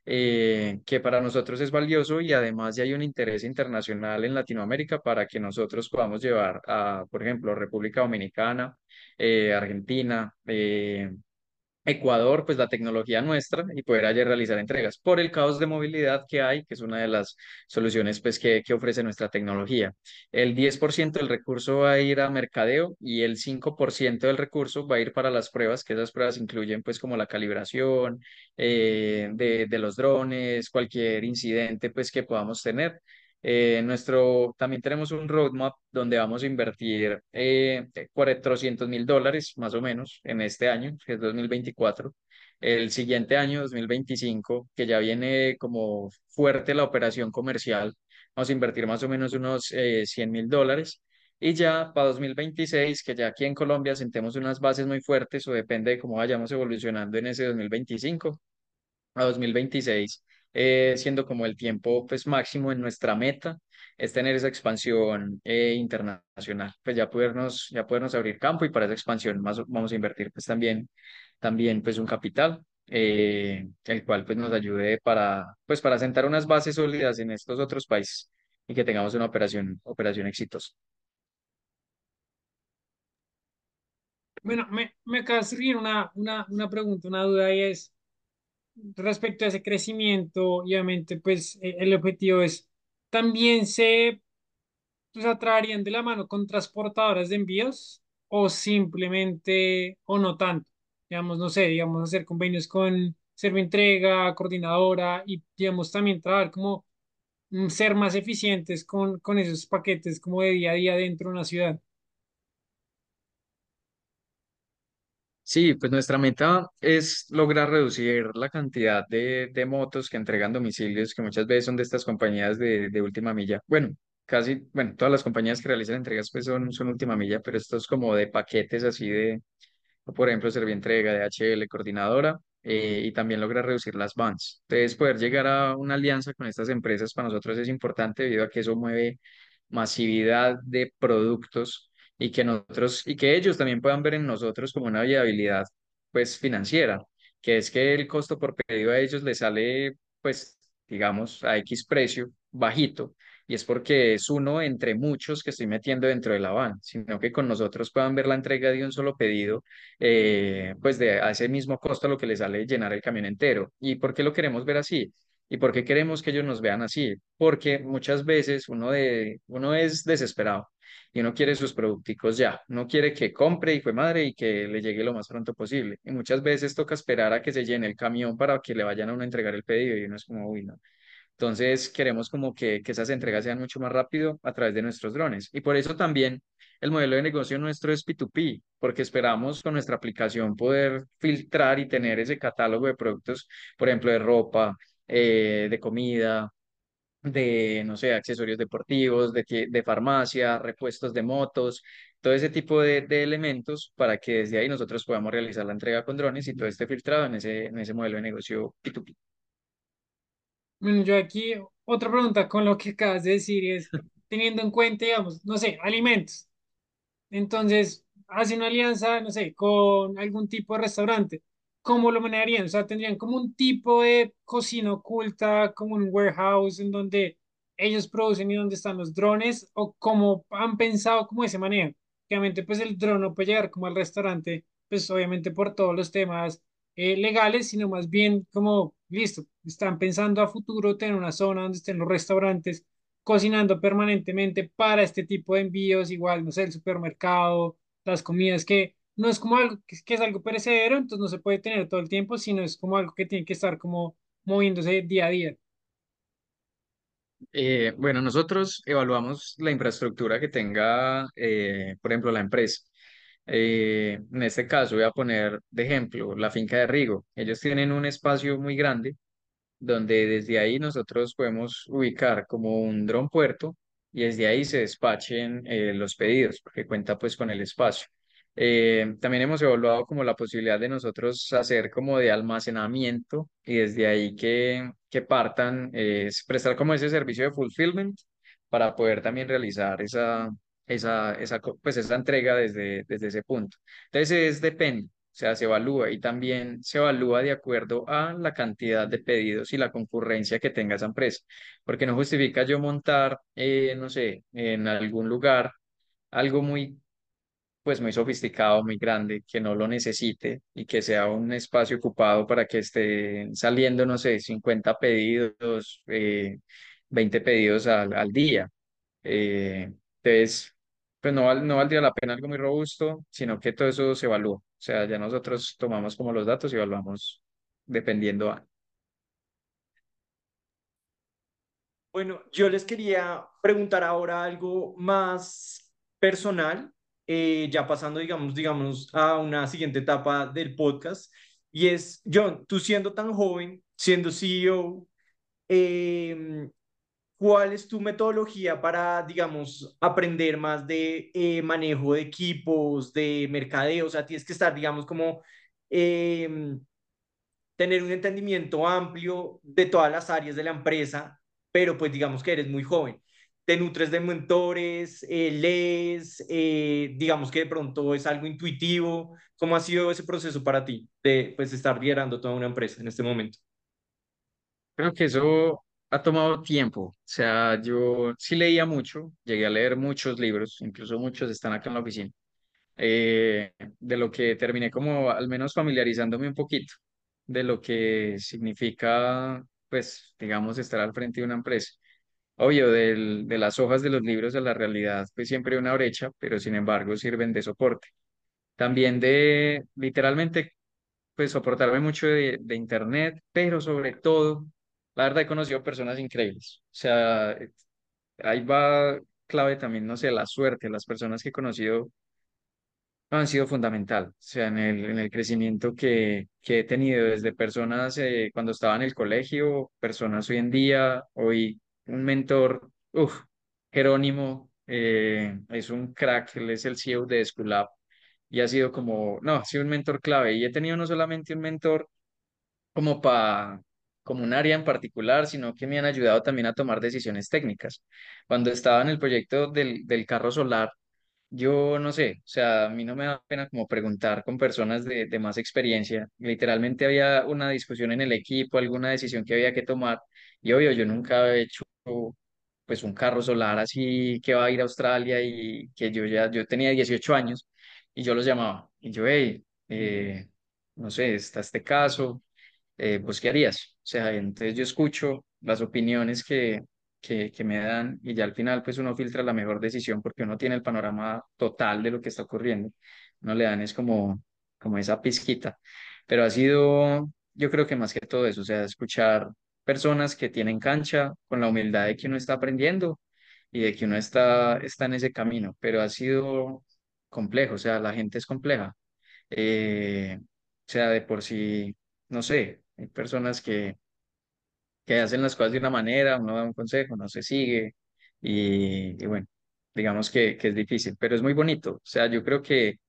eh, que para nosotros es valioso y además ya hay un interés internacional en Latinoamérica para que nosotros podamos llevar a, por ejemplo, República Dominicana, Argentina, Ecuador, pues la tecnología nuestra y poder allí realizar entregas por el caos de movilidad que hay, que es una de las soluciones pues que, que ofrece nuestra tecnología. El 10% del recurso va a ir a mercadeo y el 5% del recurso va a ir para las pruebas, que esas pruebas incluyen pues como la calibración eh, de, de los drones, cualquier incidente pues que podamos tener. Eh, nuestro, también tenemos un roadmap donde vamos a invertir eh, 400 mil dólares más o menos en este año, que es 2024. El siguiente año, 2025, que ya viene como fuerte la operación comercial, vamos a invertir más o menos unos eh, 100 mil dólares. Y ya para 2026, que ya aquí en Colombia sentemos unas bases muy fuertes o depende de cómo vayamos evolucionando en ese 2025 a 2026, eh, siendo como el tiempo pues máximo en nuestra meta, es tener esa expansión eh, internacional, pues ya podernos, ya podernos abrir campo y para esa expansión más, vamos a invertir pues también, también pues un capital. eh, el cual pues nos ayude para pues para sentar unas bases sólidas en estos otros países y que tengamos una operación operación exitosa. Bueno, me, me surgir una, una, una pregunta, una duda y es respecto a ese crecimiento, obviamente pues eh, el objetivo es, también se pues, atraerían de la mano con transportadoras de envíos o simplemente, o no tanto, digamos, no sé, digamos, hacer convenios con Servientrega, coordinadora y, digamos, también trabajar como mm, ser más eficientes con, con esos paquetes como de día a día dentro de una ciudad. Sí, pues nuestra meta es lograr reducir la cantidad de, de motos que entregan domicilios, que muchas veces son de estas compañías de, de última milla. Bueno, casi, bueno, todas las compañías que realizan entregas pues son, son última milla, pero estos como de paquetes así de, por ejemplo, Servientrega, DHL, Coordinadora, eh, y también lograr reducir las vans. Entonces, poder llegar a una alianza con estas empresas para nosotros es importante debido a que eso mueve masividad de productos y que nosotros y que ellos también puedan ver en nosotros como una viabilidad pues financiera, que es que el costo por pedido a ellos les sale pues digamos a X precio bajito y es porque es uno entre muchos que estoy metiendo dentro de la van, sino que con nosotros puedan ver la entrega de un solo pedido eh, pues de a ese mismo costo lo que les sale llenar el camión entero. ¿Y por qué lo queremos ver así? ¿Y por qué queremos que ellos nos vean así? Porque muchas veces uno, de, uno es desesperado y uno quiere sus producticos ya, no quiere que compre y fue madre y que le llegue lo más pronto posible. Y muchas veces toca esperar a que se llene el camión para que le vayan a uno a entregar el pedido y uno es como, uy, no. Entonces queremos como que, que esas entregas sean mucho más rápido a través de nuestros drones. Y por eso también el modelo de negocio nuestro es P2P, porque esperamos con nuestra aplicación poder filtrar y tener ese catálogo de productos, por ejemplo, de ropa, eh, de comida, de, no sé, accesorios deportivos, de, de farmacia, repuestos de motos, todo ese tipo de, de elementos para que desde ahí nosotros podamos realizar la entrega con drones y todo esté filtrado en ese, en ese modelo de negocio P2P. Bueno, yo aquí otra pregunta con lo que acabas de decir es, teniendo en cuenta, digamos, no sé, alimentos. Entonces, hace una alianza, no sé, con algún tipo de restaurante. ¿Cómo lo manejarían? O sea, tendrían como un tipo de cocina oculta, como un warehouse en donde ellos producen y donde están los drones, o cómo han pensado como ese manejo. Obviamente, pues el dron no puede llegar como al restaurante, pues obviamente por todos los temas eh, legales, sino más bien como, listo, están pensando a futuro tener una zona donde estén los restaurantes cocinando permanentemente para este tipo de envíos, igual, no sé, el supermercado, las comidas, que no es como algo que, es algo perecedero, entonces no se puede tener todo el tiempo, sino es como algo que tiene que estar como moviéndose día a día. Eh, bueno, nosotros evaluamos la infraestructura que tenga, eh, por ejemplo, la empresa. Eh, en este caso, voy a poner de ejemplo la finca de Rigo. Ellos tienen un espacio muy grande donde desde ahí nosotros podemos ubicar como un dron puerto y desde ahí se despachen eh, los pedidos, porque cuenta pues con el espacio. Eh, también hemos evaluado como la posibilidad de nosotros hacer como de almacenamiento y desde ahí que, que partan, eh, es prestar como ese servicio de fulfillment para poder también realizar esa, esa, esa, pues esa entrega desde, desde ese punto. Entonces es depende. O sea, se evalúa y también se evalúa de acuerdo a la cantidad de pedidos y la concurrencia que tenga esa empresa. Porque no justifica yo montar, eh, no sé, en algún lugar algo muy, pues muy sofisticado, muy grande, que no lo necesite y que sea un espacio ocupado para que estén saliendo, no sé, 50 pedidos, eh, 20 pedidos al, al día. Eh, entonces, pues no, no valdría la pena algo muy robusto, sino que todo eso se evalúa. O sea, ya nosotros tomamos como los datos y evaluamos dependiendo a. Bueno, yo les quería preguntar ahora algo más personal, eh, ya pasando, digamos, digamos, a una siguiente etapa del podcast, y es, John, tú siendo tan joven, siendo CEO, em, ¿cuál es tu metodología para, digamos, aprender más de eh, manejo de equipos, de mercadeo? O sea, tienes que estar, digamos, como... em, tener un entendimiento amplio de todas las áreas de la empresa, pero pues digamos que eres muy joven. Te nutres de mentores, eh, lees, eh, digamos que de pronto es algo intuitivo. ¿Cómo ha sido ese proceso para ti de pues estar liderando toda una empresa en este momento? Creo que eso ha tomado tiempo. O sea, yo sí leía mucho, llegué a leer muchos libros, incluso muchos están acá en la oficina, eh, de lo que terminé como al menos familiarizándome un poquito de lo que significa, pues, digamos, estar al frente de una empresa. Obvio, del, de las hojas de los libros a la realidad, pues siempre hay una brecha, pero sin embargo sirven de soporte. También de, literalmente, pues soportarme mucho de, de internet, pero sobre todo, la verdad he conocido personas increíbles. O sea, ahí va clave también, no sé, la suerte, las personas que he conocido han sido fundamental, o sea, en el, en el crecimiento que, que he tenido desde personas eh, cuando estaba en el colegio, personas hoy en día, hoy un mentor, uff, Jerónimo, eh, es un crack, él es el CEO de School y ha sido como, no, ha sido un mentor clave y he tenido no solamente un mentor como para como un área en particular, sino que me han ayudado también a tomar decisiones técnicas. Cuando estaba en el proyecto del, del carro solar, yo no sé, o sea, a mí no me da pena como preguntar con personas de, de más experiencia. Literalmente había una discusión en el equipo, alguna decisión que había que tomar. Y obvio, yo nunca he hecho pues un carro solar así que va a ir a Australia y que yo ya, yo tenía 18 años y yo los llamaba. Y yo, hey, eh, no sé, está este caso, eh, pues ¿qué harías? O sea, entonces yo escucho las opiniones que, que, que me dan y ya al final pues uno filtra la mejor decisión porque uno tiene el panorama total de lo que está ocurriendo. No le dan es como, como esa pizquita. Pero ha sido, yo creo que más que todo eso, o sea, escuchar personas que tienen cancha con la humildad de que uno está aprendiendo y de que uno está, está en ese camino, pero ha sido complejo, o sea, la gente es compleja. Eh, o sea, de por sí, no sé, hay personas que que hacen las cosas de una manera, uno da un consejo, no se sigue y, y bueno, digamos que, que es difícil, pero es muy bonito. O sea, yo creo que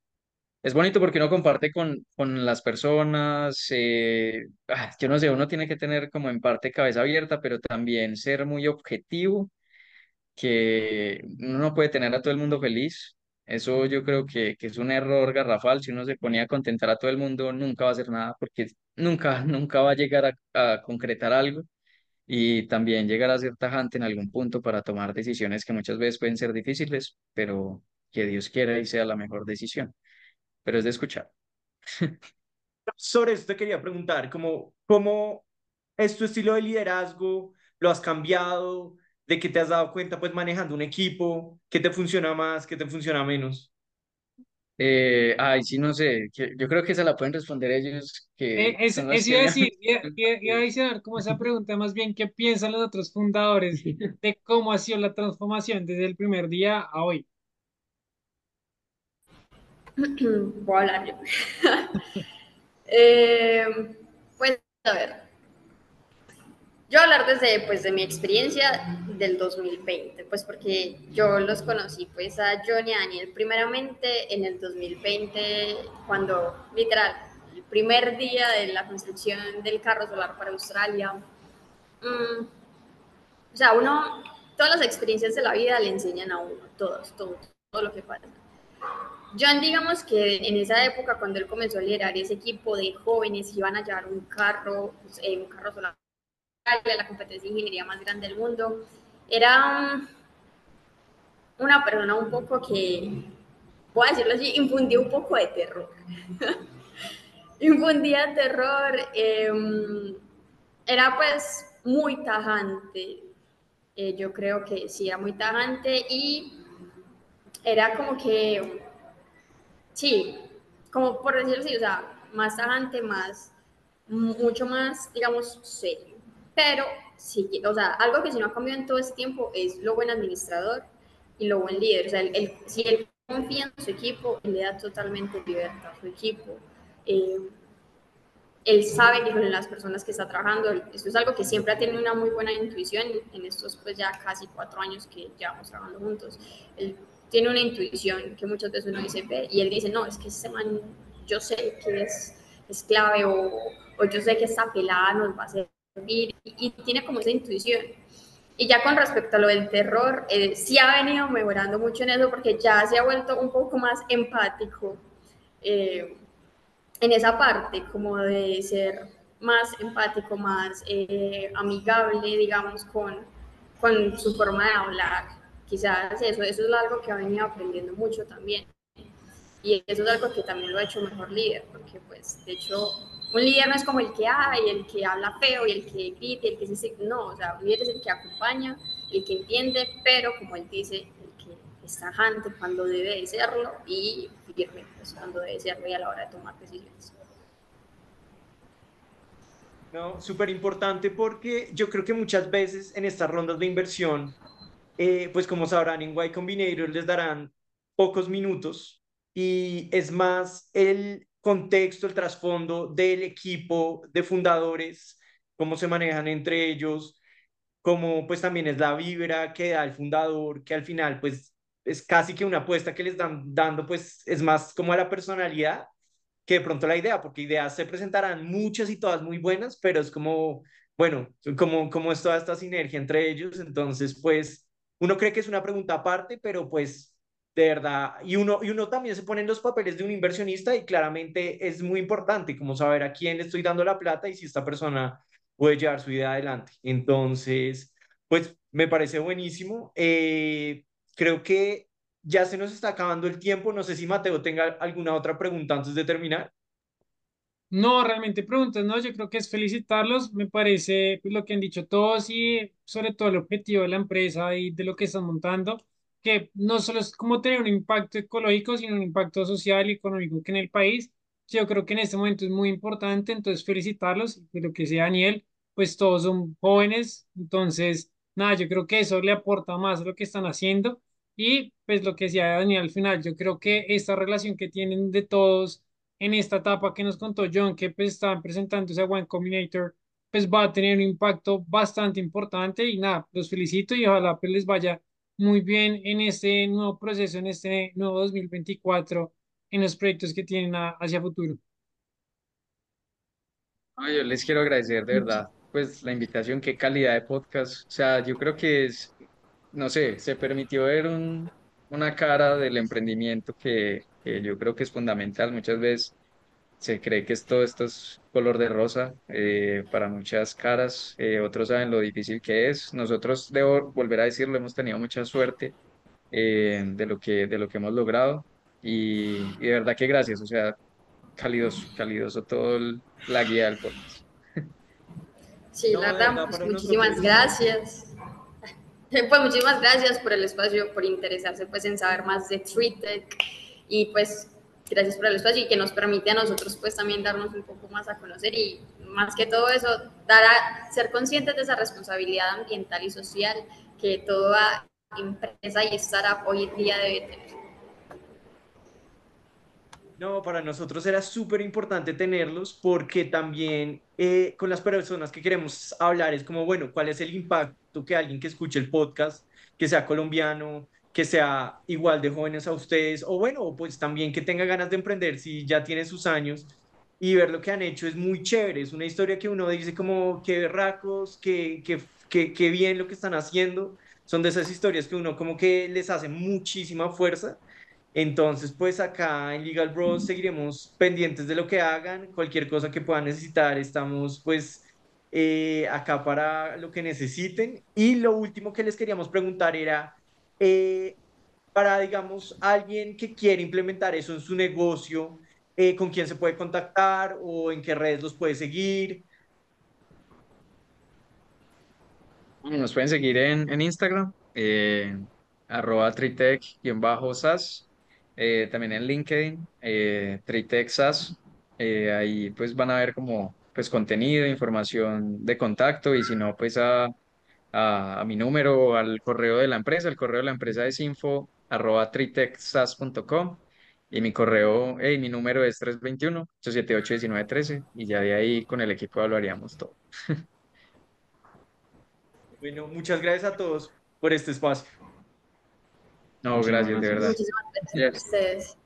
es bonito porque uno comparte con, con las personas, eh, ah, yo no sé, uno tiene que tener como en parte cabeza abierta, pero también ser muy objetivo, que uno no puede tener a todo el mundo feliz. Eso yo creo que, que es un error garrafal. Si uno se ponía a contentar a todo el mundo, nunca va a hacer nada porque nunca, nunca va a llegar a, a concretar algo y también llegar a ser tajante en algún punto para tomar decisiones que muchas veces pueden ser difíciles, pero que Dios quiera y sea la mejor decisión. Pero es de escuchar. Sobre eso te quería preguntar, ¿cómo, cómo es tu estilo de liderazgo? ¿Lo has cambiado? ¿De qué te has dado cuenta pues manejando un equipo? ¿Qué te funciona más? ¿Qué te funciona menos? Eh, ay, sí, no sé, yo creo que se la pueden responder ellos, Eh, que es, son los es iba a que... decir, iba, iba- a adicionar como esa pregunta, más bien, ¿qué piensan los otros fundadores de cómo ha sido la transformación desde el primer día a hoy? Voy a. Eh, pues, a ver, yo hablar desde pues, de mi experiencia del 2020, pues porque yo los conocí pues a John y a Daniel primeramente en el 2020, cuando literal, el primer día de la construcción del carro solar para Australia. Mm, o sea, uno, todas las experiencias de la vida le enseñan a uno, todos, todo, todo lo que pasa. John, digamos que en esa época, cuando él comenzó a liderar ese equipo de jóvenes iban a llevar un carro, pues, eh, un carro solar la competencia de ingeniería más grande del mundo, era um, una persona un poco que, voy a decirlo así, infundía un poco de terror. infundía terror, eh, era pues muy tajante, eh, yo creo que sí, era muy tajante y era como que Sí, como por decirlo así, o sea, más tajante, más, mucho más, digamos, serio. pero sí, o sea, algo que si no ha cambiado en todo ese tiempo es lo buen administrador y lo buen líder. O sea, el, si él confía en su equipo, él le da totalmente libertad a su equipo. Eh, él sabe que con las personas que está trabajando, eso es algo que siempre ha tenido una muy buena intuición en estos pues ya casi cuatro años que llevamos trabajando juntos. Él tiene una intuición que muchas veces uno dice, ve, y él dice, no, es que ese man, yo sé que es, es clave o, o, yo sé que esta pelada nos va a servir y, y, tiene como esa intuición. Y ya con respecto a lo del terror, eh, sí ha venido mejorando mucho en eso porque ya se ha vuelto un poco más empático. Eh, en esa parte, como de ser más empático, más eh, amigable, digamos, con, con su forma de hablar. Quizás eso, eso es algo que ha venido aprendiendo mucho también. Y eso es algo que también lo ha hecho mejor líder, porque pues de hecho un líder no es como el que hay, el que habla feo y el que grita, el que dice, no, o sea, un líder es el que acompaña, el que entiende, pero como él dice, el que está tajante cuando debe serlo y firme pues, cuando debe serlo y a la hora de tomar decisiones. No, súper importante porque yo creo que muchas veces en estas rondas de inversión, eh, pues como sabrán, en Y Combinator les darán pocos minutos y es más el contexto, el trasfondo del equipo de fundadores, cómo se manejan entre ellos, cómo pues también es la vibra que da el fundador, que al final pues es casi que una apuesta que les dan dando pues es más como a la personalidad que de pronto la idea, porque ideas se presentarán muchas y todas muy buenas, pero es como, bueno, como, como es toda esta sinergia entre ellos, entonces pues uno cree que es una pregunta aparte, pero pues de verdad, y uno, y uno también se pone en los papeles de un inversionista y claramente es muy importante como saber a quién le estoy dando la plata y si esta persona puede llevar su idea adelante. Entonces, pues me parece buenísimo. Eh, creo que ya se nos está acabando el tiempo. No sé si Mateo tenga alguna otra pregunta antes de terminar. No, realmente preguntas, no, yo creo que es felicitarlos, me parece pues, lo que han dicho todos y sobre todo el objetivo de la empresa y de lo que están montando, que no solo es como tener un impacto ecológico, sino un impacto social y económico que en el país, yo creo que en este momento es muy importante, entonces felicitarlos, de lo que sea Daniel, pues todos son jóvenes, entonces, nada, yo creo que eso le aporta más a lo que están haciendo y pues lo que decía Daniel al final, yo creo que esta relación que tienen de todos en esta etapa que nos contó John, que pues estaban presentándose a One Combinator, pues va a tener un impacto bastante importante y nada, los felicito y ojalá pues les vaya muy bien en este nuevo proceso, en este nuevo 2024, en los proyectos que tienen hacia futuro. yo les quiero agradecer de verdad, pues la invitación, qué calidad de podcast, o sea, yo creo que es no sé, se permitió ver un, una cara del emprendimiento que, que, yo creo que es fundamental. Muchas veces se cree que es todo esto es color de rosa eh, para muchas caras, eh, otros saben lo difícil que es. Nosotros, debo volver a decirlo, hemos tenido mucha suerte eh, de, lo que, de lo que hemos logrado y, y de verdad que gracias, o sea, calidoso, calidoso todo el, la guía del podcast. Sí, no, la verdad, pues, muchísimas gracias. Pues muchísimas gracias por el espacio, por interesarse pues en saber más de TreeTech y pues gracias por el espacio y que nos permite a nosotros pues también darnos un poco más a conocer y más que todo eso, dar a ser conscientes de esa responsabilidad ambiental y social que toda empresa y startup hoy en día debe tener. No, para nosotros era súper importante tenerlos porque también eh, con las personas que queremos hablar es como, bueno, ¿cuál es el impacto que alguien que escuche el podcast, que sea colombiano, que sea igual de jóvenes a ustedes, o bueno, pues también que tenga ganas de emprender si ya tiene sus años y ver lo que han hecho es muy chévere, es una historia que uno dice como, qué berracos, qué, qué, qué, qué bien lo que están haciendo, son de esas historias que uno como que les hace muchísima fuerza. Entonces, pues acá en Legal Bros seguiremos pendientes de lo que hagan, cualquier cosa que puedan necesitar, estamos pues eh, acá para lo que necesiten. Y lo último que les queríamos preguntar era, eh, para, digamos, alguien que quiere implementar eso en su negocio, eh, ¿con quién se puede contactar o en qué redes los puede seguir? Nos pueden seguir en, en Instagram, arroba tritech-sas. Eh, también en LinkedIn, eh, Tritexas, eh, ahí pues van a ver como pues contenido, información de contacto y si no, pues a, a, a mi número o al correo de la empresa. El correo de la empresa es info arroba tritechsas.com y mi correo, y mi número es 321-878-1913 y ya de ahí con el equipo hablaríamos todo. Bueno, muchas gracias a todos por este espacio. No, gracias, de verdad. Muchísimas gracias a ustedes.